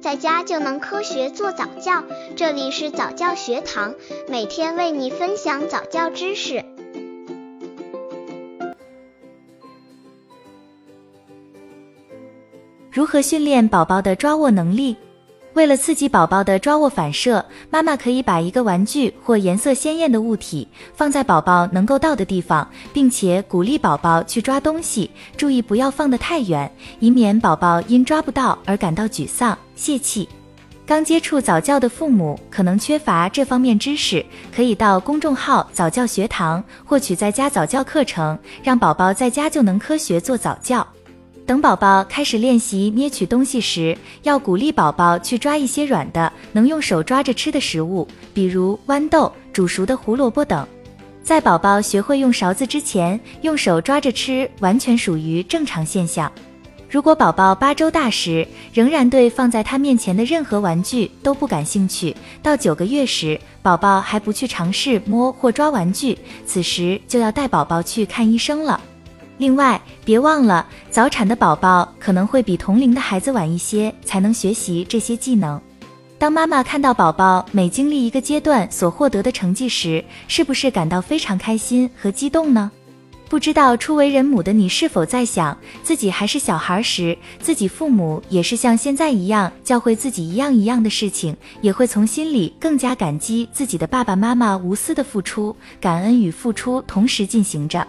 在家就能科学做早教。这里是早教学堂，每天为你分享早教知识。如何训练宝宝的抓握能力？为了刺激宝宝的抓握反射，妈妈可以把一个玩具或颜色鲜艳的物体放在宝宝能够到的地方，并且鼓励宝宝去抓东西。注意不要放得太远，以免宝宝因抓不到而感到沮丧、泄气。刚接触早教的父母可能缺乏这方面知识，可以到公众号早教学堂获取在家早教课程，让宝宝在家就能科学做早教。等宝宝开始练习捏取东西时，要鼓励宝宝去抓一些软的、能用手抓着吃的食物，比如豌豆、煮熟的胡萝卜等。在宝宝学会用勺子之前，用手抓着吃完全属于正常现象。如果宝宝八周大时仍然对放在他面前的任何玩具都不感兴趣，到九个月时宝宝还不去尝试摸或抓玩具，此时就要带宝宝去看医生了。另外，别忘了，早产的宝宝可能会比同龄的孩子晚一些才能学习这些技能。当妈妈看到宝宝每经历一个阶段所获得的成绩时，是不是感到非常开心和激动呢？不知道初为人母的你是否在想，自己还是小孩时，自己父母也是像现在一样教会自己一样一样的事情，也会从心里更加感激自己的爸爸妈妈无私的付出，感恩与付出同时进行着。